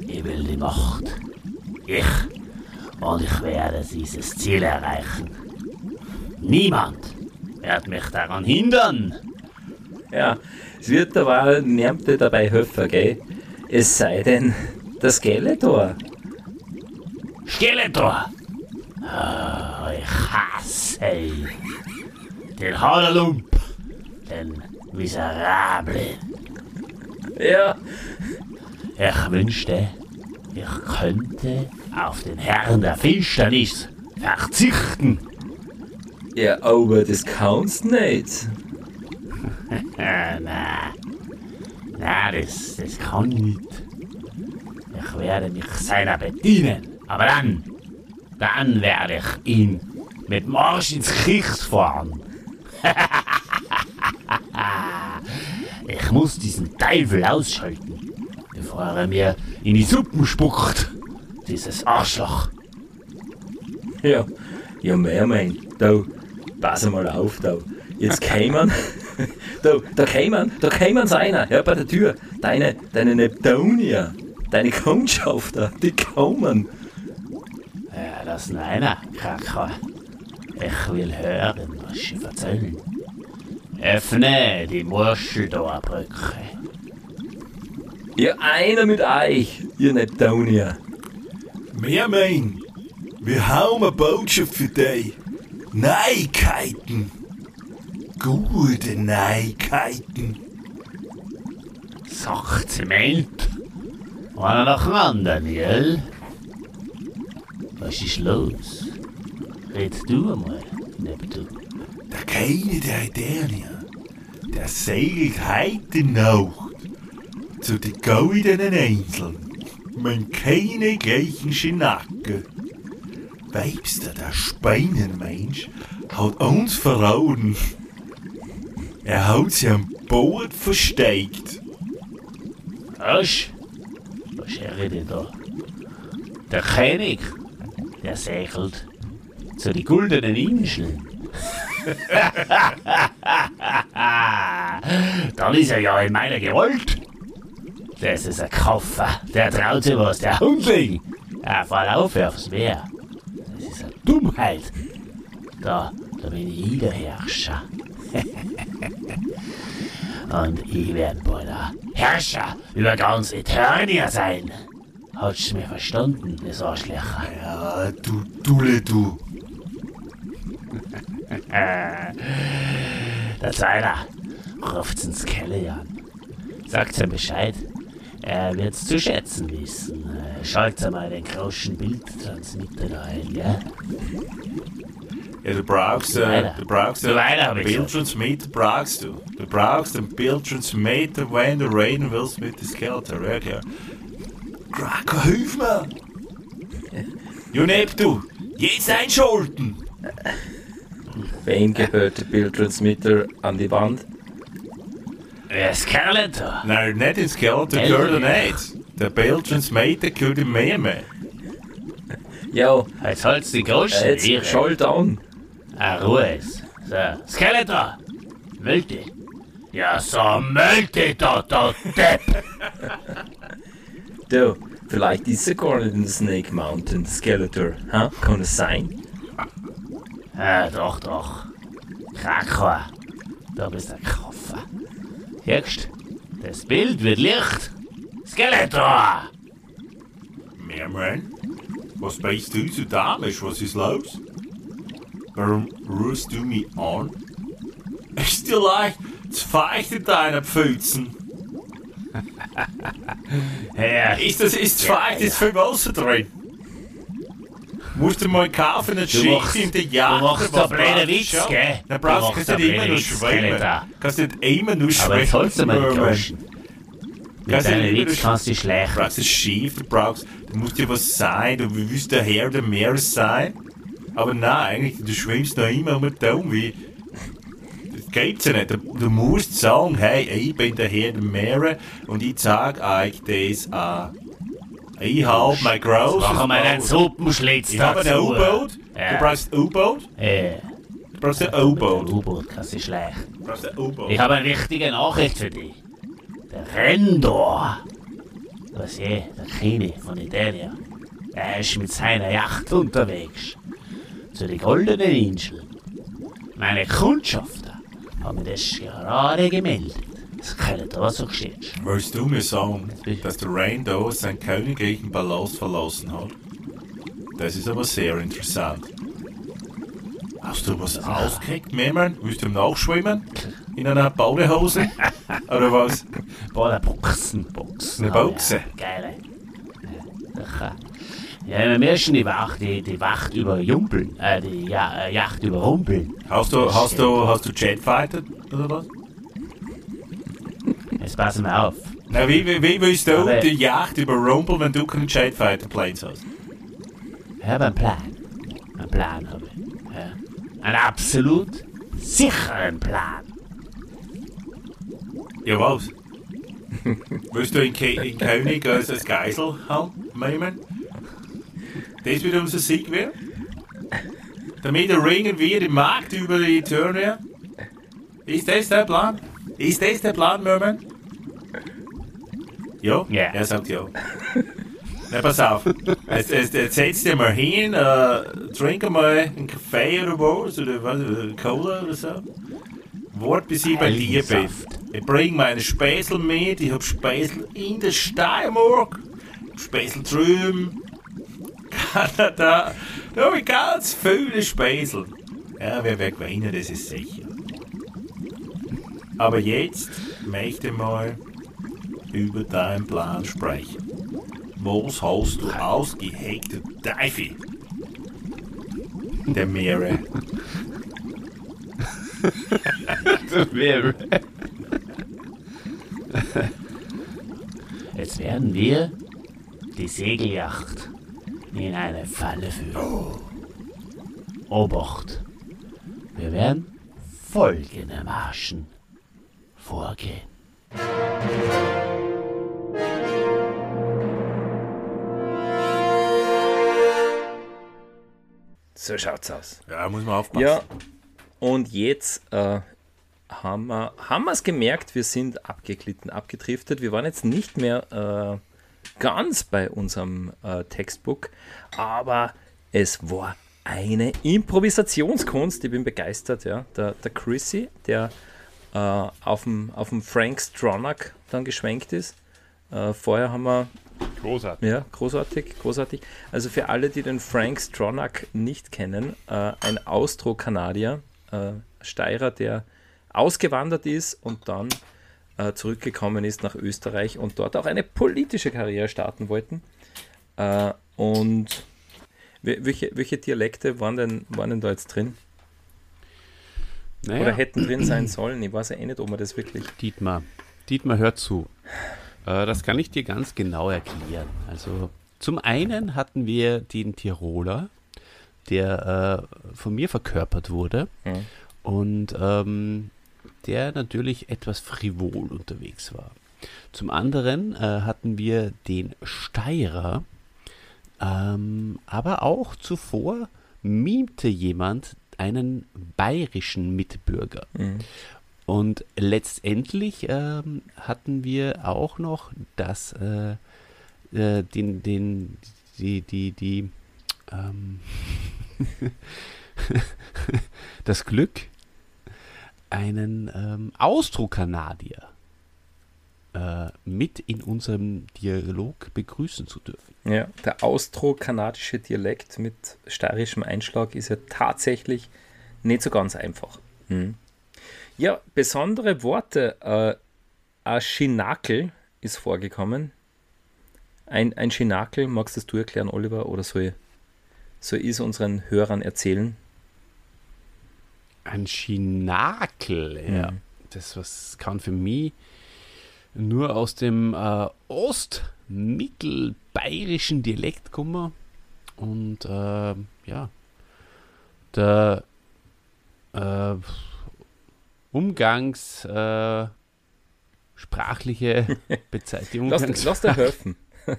Ich will die Macht. Ich. Und ich werde dieses Ziel erreichen. Niemand wird mich daran hindern. Ja, es wird aber niemand dabei helfen, gell? Es sei denn, der Skeletor. Skeletor! Ah, ich hasse ihn. Den Haderlump. Den Miserablen. Ja, Ich wünschte, ich könnte auf den Herrn der Finsternis verzichten. ja, aber das kannst nicht. Na, na, das, das kann ich nicht. Ich werde mich seiner bedienen. Aber dann, dann werde ich ihn mit dem Arsch ins Gesicht fahren. ich muss diesen Teufel ausschalten, bevor er mir in die Suppen spuckt. Dieses Arschloch. Ja, ja, mehr mein. Da, pass mal auf, da. Jetzt kämen. da, da kämen, da kämen einer, ja, bei der Tür. Deine, deine Neptunier, deine Kundschafter, die kommen. Ja, das ist einer, Kaka. Ich will hören, was sie erzählen. Öffne die Murscheldorbrücke. Ja, einer mit euch, ihr Neptunier. Meermain, wir haben eine Botschaft für dich. Neuigkeiten. Gute Neuigkeiten. Sachzement. Einer nach dem anderen, gell? Was ist los? Red du einmal, Neptun. Der Keine der Eternia, der segelt heute Nacht zu den goldenen Inseln mit keine gleichen Schinacken. Weibst du, der Speinermensch hat uns verraten. Er hat sich am Boot versteckt. Was? Was redet da? Der König, der segelt zu den goldenen Inseln. Dann ist er ja in meiner Gewalt. Das ist ein Koffer, der traut sich was, der Hundling. Er fall auf aufs Meer. Das ist eine Dummheit. Da, da bin ich der Herrscher. Und ich werde bald der Herrscher über ganz Eternia sein. Hast du mir verstanden, das Arschlöcher? Ja, du Dulle, du. Der Zeiler ruft's ins Keller an. Sagt's ihm Bescheid. Er wird's zu schätzen wissen. Äh, Schaltet mal den großen Bildtransmitter da ein, ja? Ja, du brauchst, äh, du brauchst hab einen Bildtransmitter, brauchst du. Du brauchst einen Bildtransmitter, wenn du reden willst mit dem Skeletor. Ja, klar. Draco, hilf mir! Jo, Neptu, jetzt einschalten! Wem gehört der Bildtransmitter an die Wand? Ist Skeletor? Nein, nicht ins Skeletor, gehört er nicht. Der Bildtransmitter gehört ihm mehr mehr. Ja, Jetzt holt's die äh, jetzt Tiere. schalt an. Ah, Ruhe jetzt. So, Skeletor! Mölte. Ja, so mölte da, da, Depp! Du, vielleicht ist er gar nicht in Snake Mountain, Skeletor. Ha? Kann es sein? Ah, doch, doch. Krakor, da bist ein Koffer. Siehst das Bild wird Licht. Skeletor! Meerman, was bist du so damisch? Was ist los? Warum rührst du mich an? Ist dir leicht zu feucht in deinen Pfützen? Ja, Ist das ist feucht, ist viel Wasser drin? Musst du mal kaufen, Du schick machst- in den du Jahr. machst da blöde Witz, gell? Dann Du brauchst du nicht immer nur schwimmen. Kannst nicht immer nur schwimmen. aber jetzt holst du mal Meerman. Groschen. Mit Kannst du deinen Witz kannst du dich Du schlecht. brauchst ein Schiff, du brauchst, du musst dir was sein, du willst der Herr des Meeres sein. Aber nein, eigentlich, du schwimmst noch immer um den um wie. Das geht's ja nicht. Du, du musst sagen, hey, ich bin der Herr des Meeres und ich sag euch das an. Ich hab mein großes Mach mal einen. Suppenschlitz Ich habe ein. U-Boot. Du Ja. brauchst ein U-Boot. Äh, Du brauchst ein U-Boot. U-Boot kannst du schlecht. Du brauchst ein U-Boot. Ich habe eine wichtige Nachricht für dich. Der Rendor, was je, der König von Italia, er ist mit seiner Yacht unterwegs zu den goldenen Inseln. Meine Kundschafter haben mir das gerade gemeldet. Das kann da so geschehen. Willst du mir sagen, dass der Rain da seinen königlichen Palast verlassen hat? Das ist aber sehr interessant. Hast du was ausgekriegt, Mehrmann? Willst du nachschwimmen? In einer Badehose? Oder was? Boah, Boxen, Boxen. Eine hab ich Boxe? auch. Geile. Ja. Ja, wir müssen die Wacht, die, die Wacht überjumpeln, äh, die ja, äh, Yacht überrumpeln. Hast du, hast du, hast du Jetfighter oder was? Jetzt passen wir auf. Na, wie, wie, wie willst du Aber- die Yacht überrumpeln, wenn du keinen Jetfighter Planes hast? Ich habe einen Plan. Einen Plan habe ich. Ja, einen absolut sicheren Plan. Ja, was? Willst du in, Ke in König als, als Geisel haben, nehmen? Das wird unser Sieg werden? Damit erringen wir den Markt über die Turnier? Ist das der Plan? Ist das der Plan, Merman? Ja? Ja. Er sagt ja. Na, pass auf. Jetzt, jetzt, jetzt setz dich mal hin, äh, trink mal einen Kaffee oder was, oder was, oder Cola oder so. Wart, bis ich bei dir bin. Ich bring meine Späßel mit, ich hab Späßel in der Steiermark, Späßel drüben, Kanada, da hab ich ganz viele Späßel. Ja, wer wird gewinnen, das ist sicher. Aber jetzt möchte ich mal über deinen Plan sprechen. Was hast du ausgeheckt, Teufel? Der Meere. Jetzt werden wir die Segelyacht in eine Falle führen. Obacht! Wir werden folgendermaßen vorgehen. So schaut's aus. Ja, muss man aufpassen. Ja, und jetzt äh, haben wir haben es gemerkt, wir sind abgeglitten, abgedriftet. Wir waren jetzt nicht mehr äh, ganz bei unserem äh, Textbook, aber es war eine Improvisationskunst. Ich bin begeistert. Ja. Der, der Chrissy, der äh, auf dem auf dem Frank Stronach dann geschwenkt ist. Äh, vorher haben wir Großartig. ja, großartig, großartig. Also für alle, die den Frank Stronach nicht kennen, äh, ein Austro-Kanadier, äh, Steirer, der ausgewandert ist und dann äh, zurückgekommen ist nach Österreich und dort auch eine politische Karriere starten wollten. Äh, und wel- welche, welche Dialekte waren denn, waren denn da jetzt drin? Naja, Oder hätten drin sein sollen? Ich weiß ja eh nicht, ob man das wirklich. Dietmar, Dietmar, hör zu. Äh, das kann ich dir ganz genau erklären. Also zum einen hatten wir den Tiroler, der äh, von mir verkörpert wurde Mhm. und ähm, der natürlich etwas frivol unterwegs war. Zum anderen äh, hatten wir den Steirer, ähm, aber auch zuvor mimte jemand einen bayerischen Mitbürger. Mhm. Und letztendlich ähm, hatten wir auch noch das, äh, äh, den, den, die, die, die, ähm, das Glück, einen ähm, Austro-Kanadier äh, mit in unserem Dialog begrüßen zu dürfen. Ja, der austro-kanadische Dialekt mit steirischem Einschlag ist ja tatsächlich nicht so ganz einfach. Mhm. Ja, besondere Worte. Äh, ein Schinakel ist vorgekommen. Ein, ein Schinakel, magst das du erklären, Oliver, oder soll ich es unseren Hörern erzählen? Ein Schinakel, ja. Mhm. Das was kann für mich nur aus dem äh, ostmittelbayerischen Dialekt kommen. Und äh, ja, der äh, Umgangs äh, Bezeichnung, Lass, Umgangs lass dir helfen.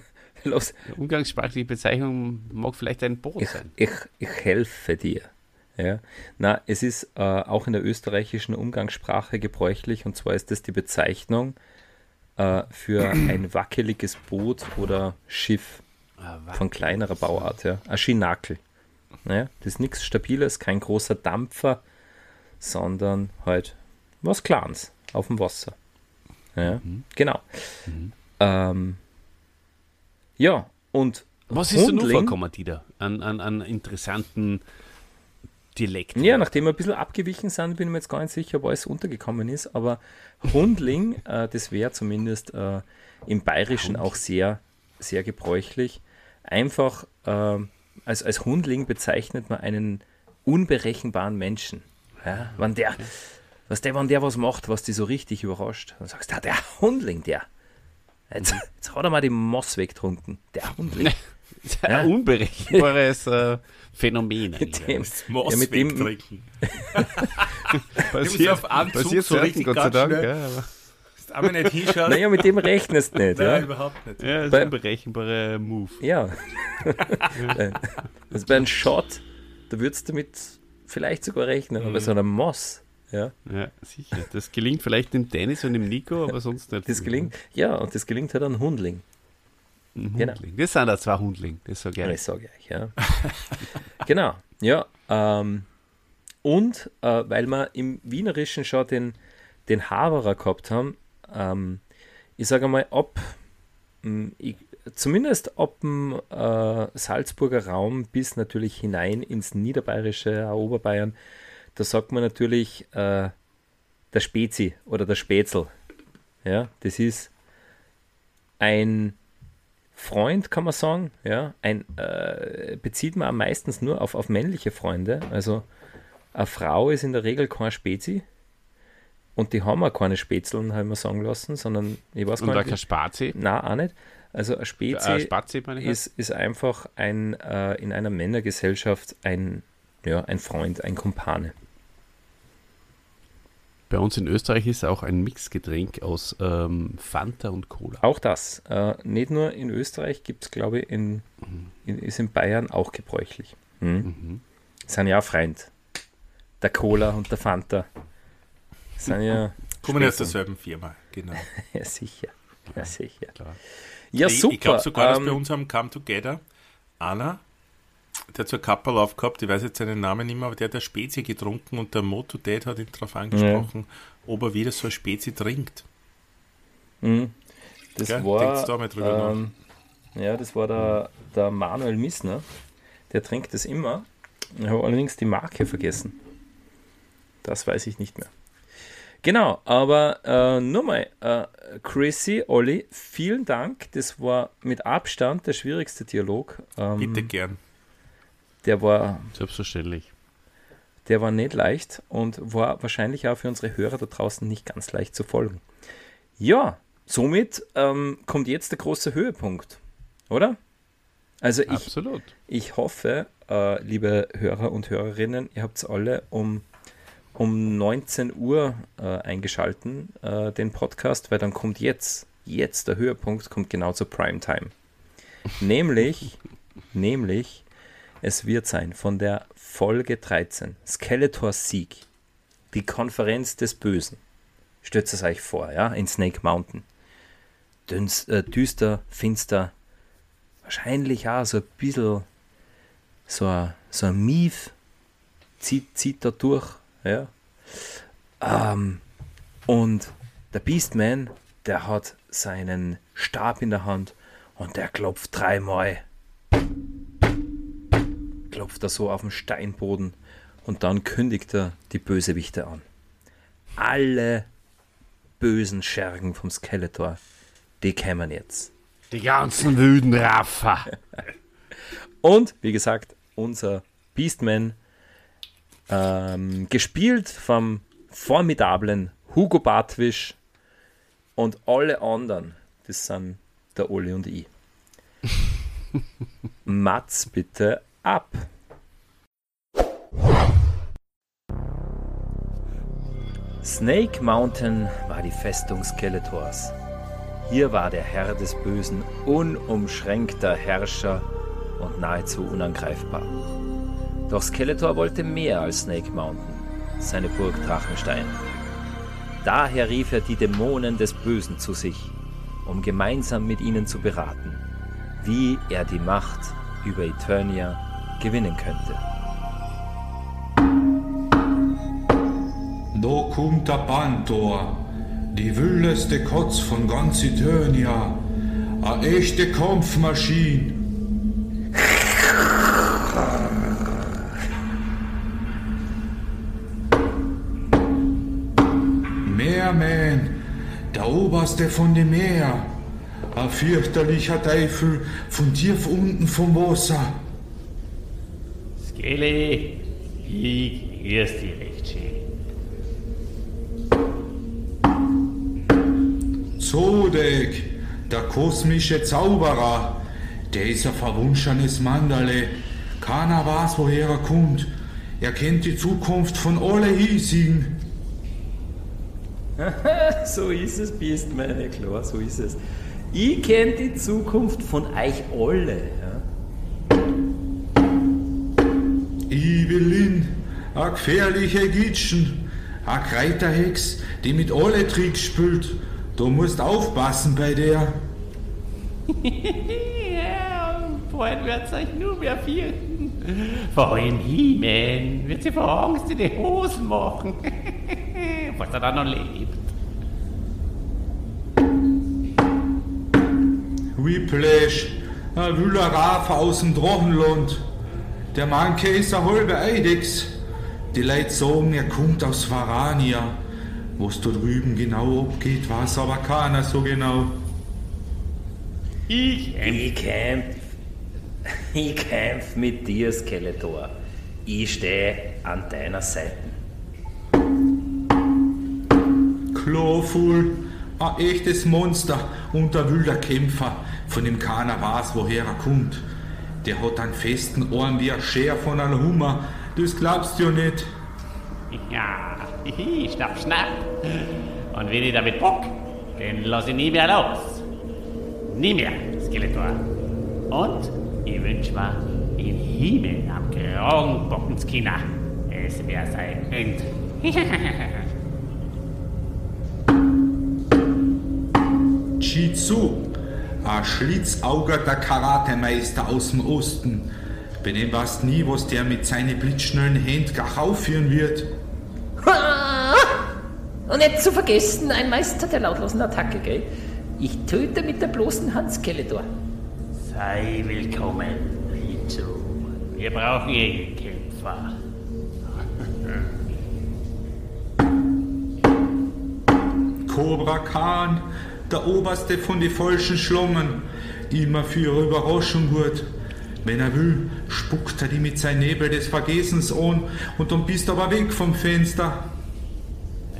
umgangssprachliche Bezeichnung mag vielleicht ein Boot ich, sein. ich, ich helfe dir. Ja. Na, es ist äh, auch in der österreichischen Umgangssprache gebräuchlich und zwar ist das die Bezeichnung äh, für ein wackeliges Boot oder Schiff Ah, von kleinerer Bauart. Ja. Ein Schinakel. Ja, das ist nichts Stabiles, kein großer Dampfer, sondern halt was Kleines auf dem Wasser. Ja, genau. Ähm, ja, und Was ist denn noch Hundling- vorgekommen, Dieter, an, an, an interessanten Dialekten? Ja, nachdem wir ein bisschen abgewichen sind, bin ich mir jetzt gar nicht sicher, wo es untergekommen ist, aber Hundling, äh, das wäre zumindest äh, im Bayerischen auch sehr, sehr gebräuchlich. Einfach äh, als, als Hundling bezeichnet man einen unberechenbaren Menschen. Ja, wenn der, was der, wenn der was macht, was die so richtig überrascht, dann sagst du, ah, der Hundling, der. Jetzt, jetzt hat er mal die Moss weggetrunken. Der Hundling. ist ein unberechenbares äh, Phänomen. Mit dem, ja, mit dem, wegtrinken. passiert, auf Anzug passiert so richtig Gott sei Dank. Ja, aber, Aber nicht hinschauen. naja, mit dem rechnest du nicht. Nein, Ja, überhaupt nicht. ja, das ist Bei- ein unberechenbarer Move. ja. also bei einem Shot, da würdest du mit vielleicht sogar rechnen, aber bei so einem Moss, ja, Ja, sicher. Das gelingt vielleicht dem Dennis und dem Nico, aber sonst nicht. das gelingt, ja, und das gelingt halt einem Hundling. Ein genau. Hundling. Das sind auch zwei Hundling, das sage ich. ich sage euch, ja. genau, ja. Ähm, und äh, weil wir im Wienerischen schon den, den Haverer gehabt haben, ähm, ich sage mal, ob mh, ich, zumindest ab dem äh, Salzburger Raum bis natürlich hinein ins Niederbayerische, auch Oberbayern, da sagt man natürlich äh, der Spezi oder der Spätzl. Ja, das ist ein Freund, kann man sagen, ja, ein, äh, bezieht man meistens nur auf, auf männliche Freunde. Also eine Frau ist in der Regel keine Spezi und die haben auch keine Spätzeln, haben wir sagen lassen, sondern ich weiß Und gar da nicht. kein Spazi. Nein, auch nicht. Also eine Spezi Äh, Spazi, meine ich. ist, ist einfach ein, äh, in einer Männergesellschaft ein, ja, ein Freund, ein Kumpane. Bei uns in Österreich ist auch ein Mixgetränk aus ähm, Fanta und Cola. Auch das. Äh, nicht nur in Österreich gibt es, glaube ich, in, in, ist in Bayern auch gebräuchlich. Mhm. Mhm. Sind ja auch Freund. Der Cola und der Fanta. Sind ja, Kommen aus derselben Firma, genau. ja sicher. Ja, sicher. Klar. Ja, ich super. ich glaube sogar, dass Ähm, bei uns am Come Together einer, der hat so ein Couple aufgehabt, ich weiß jetzt seinen Namen nicht mehr, aber der hat eine Spezi getrunken und der Moto Dad hat ihn darauf angesprochen, ob er wieder so eine Spezi trinkt. Mhm. Das Gell? war, da mal drüber ähm, ja, das war der, der Manuel Missner. Der trinkt das immer. Ich habe allerdings die Marke vergessen. Das weiß ich nicht mehr. Genau, aber äh, nur mal, äh, Chrissy, Olli, vielen Dank. Das war mit Abstand der schwierigste Dialog. Ähm, Bitte gern. Der war, Selbstverständlich. der war nicht leicht und war wahrscheinlich auch für unsere Hörer da draußen nicht ganz leicht zu folgen. Ja, somit ähm, kommt jetzt der große Höhepunkt, oder? Also ich, Absolut. ich hoffe, äh, liebe Hörer und Hörerinnen, ihr habt alle um, um 19 Uhr äh, eingeschalten, äh, den Podcast, weil dann kommt jetzt, jetzt der Höhepunkt, kommt genau zur Primetime. nämlich, nämlich, es wird sein von der Folge 13, Skeletor Sieg, die Konferenz des Bösen. Stellt es euch vor, ja, in Snake Mountain. Dünst, äh, düster, finster, wahrscheinlich auch so ein bisschen so ein, so ein Mief zieht, zieht da durch. Ja. Ähm, und der Beastman, der hat seinen Stab in der Hand und der klopft dreimal. Klopft er so auf den Steinboden und dann kündigt er die Bösewichte an. Alle bösen Schergen vom Skeletor, die kämen jetzt. Die ganzen wüden Raffer. Und wie gesagt, unser Beastman, ähm, gespielt vom formidablen Hugo Bartwisch und alle anderen, das sind der Oli und ich. Mats bitte ab. Snake Mountain war die Festung Skeletors. Hier war der Herr des Bösen unumschränkter Herrscher und nahezu unangreifbar. Doch Skeletor wollte mehr als Snake Mountain, seine Burg Drachenstein. Daher rief er die Dämonen des Bösen zu sich, um gemeinsam mit ihnen zu beraten, wie er die Macht über Eternia gewinnen könnte. Da kommt der Pantor, die wildeste Kotz von ganz Eternia, a echte Kampfmaschine. Meerman, der oberste von dem Meer, a fürchterlicher Teufel von tief unten vom Wasser. Skele, ich grüß dich recht schön. Zodek, der kosmische Zauberer, Der ist ein verwunschenes Mandale. Keiner weiß, woher er kommt. Er kennt die Zukunft von alle hiesigen. so ist es, bist meine, klar, so ist es. Ich kenne die Zukunft von euch alle. A gefährliche Gitschen, a Kreiterhex, die mit alle Tricks spült. Du musst aufpassen bei der. ja, bald wird's euch nur mehr fürchten. Vor allem He-Man wird sie vor Angst in die Hosen machen. Was er da noch lebt. Whiplash, a Wüller Raf aus dem Drachenland. Der Manke ist a halbe Eidex. Die Leute sagen, er kommt aus Varania. Was da drüben genau abgeht, weiß aber keiner so genau. Ich Ich kämpf, ich kämpf mit dir, Skeletor. Ich stehe an deiner Seite. Kloful, a echtes Monster und ein wilder Kämpfer, von dem keiner weiß, woher er kommt. Der hat einen festen Ohren wie ein Scher von einem Hummer. Das glaubst du nicht. Ja, schnapp, schnapp. Und wenn ich damit bock, dann lass ich nie mehr los. Nie mehr, Skeletor. Und ich wünsch mir in Himmel am Kragen. Es wär sein End. Jitsu, ein Schlitzauger der Karatemeister aus dem Osten. Bei dem weißt nie, was der mit seinen blitzschnellen Händen gleich aufführen wird. Und nicht zu vergessen, ein Meister der lautlosen Attacke, gell? Ich töte mit der bloßen Hand Skeletor. Sei willkommen, Rizu. Wir brauchen Gegenkämpfer. Cobra Khan, der oberste von den falschen Schlangen, immer für ihre Überraschung gut. Wenn er will, spuckt er die mit seinem Nebel des Vergessens an und dann bist du aber weg vom Fenster.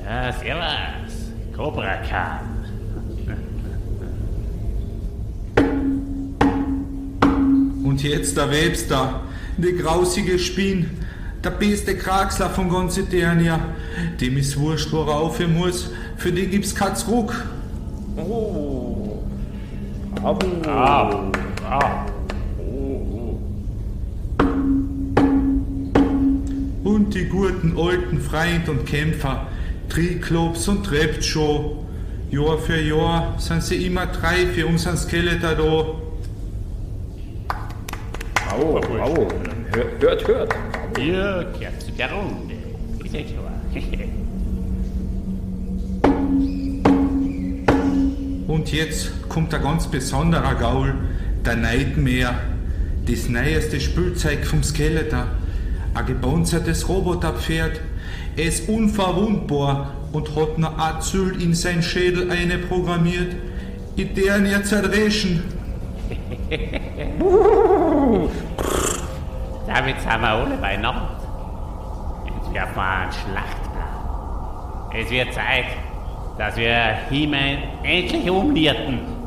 Ja, servus. Cobra Khan. Und jetzt der Webster, die grausige Spinn, der beste Kraxler von ganz Eternia. Dem ist wurscht, wo er muss, für die gibt's kein Zurück. Oh. Abo. Ah, ah. Und die guten alten Freund und Kämpfer, Triklops und Treptshow. Jahr für Jahr sind sie immer drei für unseren Skeletor da. Au, au. Hört, hört, hört. Ihr kehrt zu der Runde. Und jetzt kommt ein ganz besonderer Gaul, der Nightmare. Das neueste Spielzeug vom Skeletor. Ein gepanzertes Roboterpferd. Er ist unverwundbar und hat noch Azyl in sein Schädel einprogrammiert. In deren er zerdreschen. Damit sind wir alle beieinander. Jetzt werfen wir einen Schlachtplan. Es wird Zeit, dass wir He-Man endlich umnierten.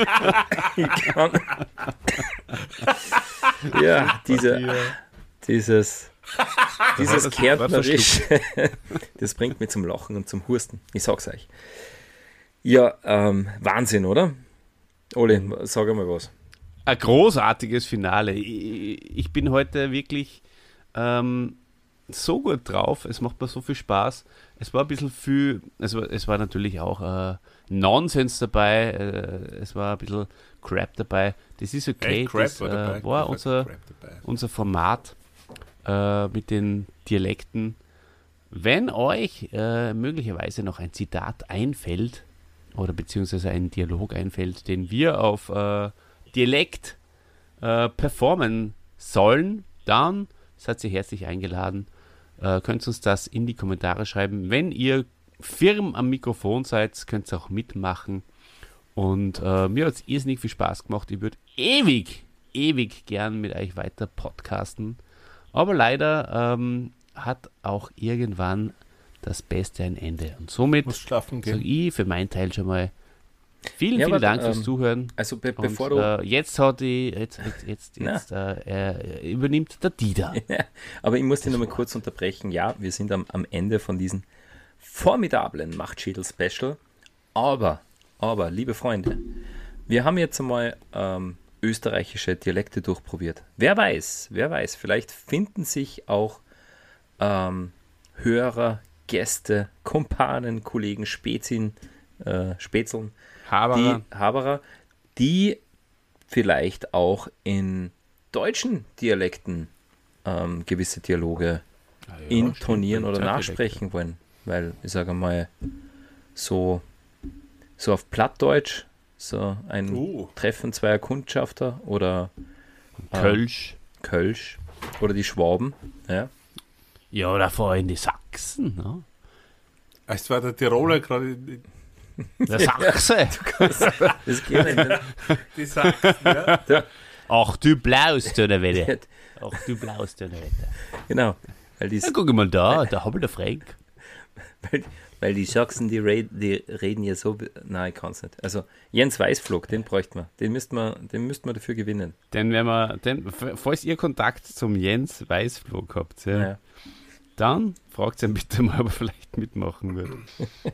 ja, diese, dieses, dieses das Kärntnerisch, das bringt mich zum Lachen und zum Husten. Ich sag's euch. Ja, ähm, Wahnsinn, oder? Oli, sag mal was. Ein großartiges Finale. Ich, ich bin heute wirklich ähm, so gut drauf. Es macht mir so viel Spaß. Es war ein bisschen viel, es war, es war natürlich auch äh, Nonsens dabei. Äh, es war ein bisschen Crap dabei. Das ist okay. Crap das war äh, war unser, unser Format äh, mit den Dialekten. Wenn euch äh, möglicherweise noch ein Zitat einfällt oder beziehungsweise ein Dialog einfällt, den wir auf äh, Dialekt äh, performen sollen, dann seid ihr herzlich eingeladen. Äh, könnt uns das in die Kommentare schreiben. Wenn ihr firm am Mikrofon seid, könnt ihr auch mitmachen. Und äh, mir hat es irrsinnig viel Spaß gemacht. Ich würde ewig ewig gern mit euch weiter podcasten. Aber leider ähm, hat auch irgendwann das Beste ein Ende. Und somit Muss schlafen sage gehen. ich für meinen Teil schon mal vielen, Ja, vielen aber, Dank fürs ähm, Zuhören. Also be Und, bevor du. äh, jetzt hat die, jetzt, jetzt, jetzt, jetzt äh, er übernimmt der Dieter. Aber ich muss dich nochmal kurz unterbrechen. Ja, wir sind am, am Ende von diesem formidablen Machtschädel-Special. Aber, aber, liebe Freunde, wir haben jetzt einmal ähm, österreichische Dialekte durchprobiert. Wer weiß, wer weiß, vielleicht finden sich auch ähm, Hörer, Gäste, Kumpanen, Kollegen, Spezin, äh, Spätzeln, Haberer. die Haberer, die vielleicht auch in deutschen Dialekten ähm, gewisse Dialoge intonieren oder Polizeidialekte. nachsprechen wollen. Weil, ich sage mal, so, so auf Plattdeutsch, so ein Uh. Treffen zweier Kundschafter oder Kölsch. Kölsch oder die Schwaben, ja. Ja, oder vor allem die Sachsen. Ne? Es war der Tiroler gerade. Der Sachse. Das geht nicht. Die Sachsen, ja. Ach, du blaust, oder Wette. Ach, du blaust, oder Wette. genau. Weil die, Ja, guck mal da, da habe ich der Frank. weil, weil die Sachsen, die, red, die reden ja so. Nein, ich kann es nicht. Also Jens Weißflug, den bräuchten wir. Den müssten wir, den müssten wir dafür gewinnen. Denn wenn wir, denn, f- falls ihr Kontakt zum Jens Weißflug habt, ja, Ja. dann fragt ihn bitte mal, ob er vielleicht mitmachen würde.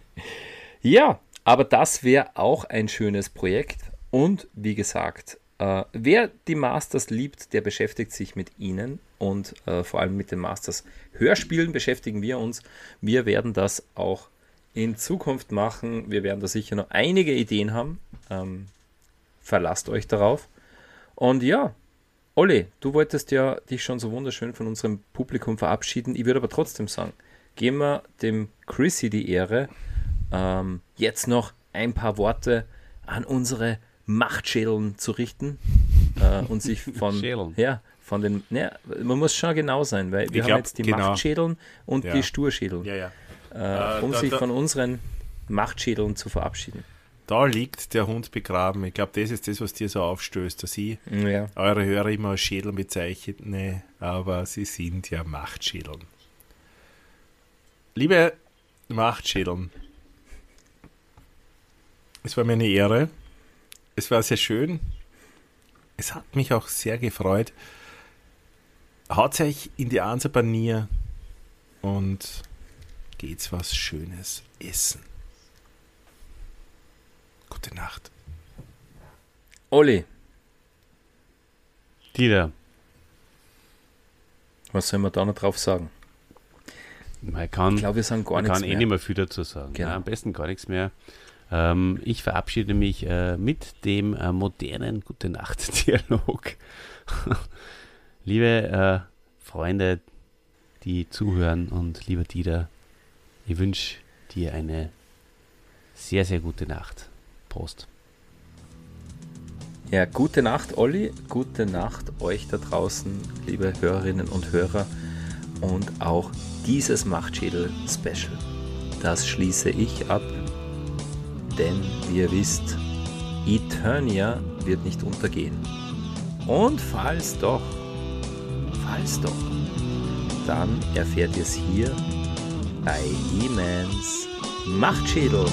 Ja, aber das wäre auch ein schönes Projekt. Und wie gesagt, äh, wer die Masters liebt, der beschäftigt sich mit ihnen und äh, vor allem mit den Masters Hörspielen beschäftigen wir uns. Wir werden das auch in Zukunft machen. Wir werden da sicher noch einige Ideen haben. Ähm, verlasst euch darauf. Und ja, Olli, du wolltest ja dich schon so wunderschön von unserem Publikum verabschieden. Ich würde aber trotzdem sagen, geben wir dem Chrissy die Ehre, ähm, jetzt noch ein paar Worte an unsere Machtschädeln zu richten äh, und sich von, ja, von den, ne, man muss schon genau sein, weil wir Ich haben glaub, jetzt die genau. Machtschädeln und Ja. die Sturschädeln, ja, ja. äh, Äh, um da- sich da- von unseren Machtschädeln zu verabschieden. Da liegt der Hund begraben. Ich glaube, das ist das, was dir so aufstößt, dass ich Ja. eure Hörer immer als Schädel bezeichne, aber sie sind ja Machtschädeln. Liebe Machtschädeln, es war mir eine Ehre. Es war sehr schön. Es hat mich auch sehr gefreut. Haut euch in die Ansapanier und geht's was Schönes essen. Gute Nacht. Olli, Dieter, was soll man da noch drauf sagen? man kann, Ich glaube, wir sagen gar man nichts kann eh mehr. nicht mehr viel dazu sagen. Genau. Ja, am besten gar nichts mehr. Ähm, ich verabschiede mich äh, mit dem äh, modernen Gute Nacht-Dialog. Liebe äh, Freunde, die zuhören und lieber Dieter, ich wünsche dir eine sehr, sehr gute Nacht. Prost. Ja, gute Nacht, Olli. Gute Nacht euch da draußen, liebe Hörerinnen und Hörer. Und auch dieses Machtschädel-Special. Das schließe ich ab. Denn, wie ihr wisst, Eternia wird nicht untergehen. Und falls doch, falls doch, dann erfährt ihr es hier bei He-Mans Machtschädel.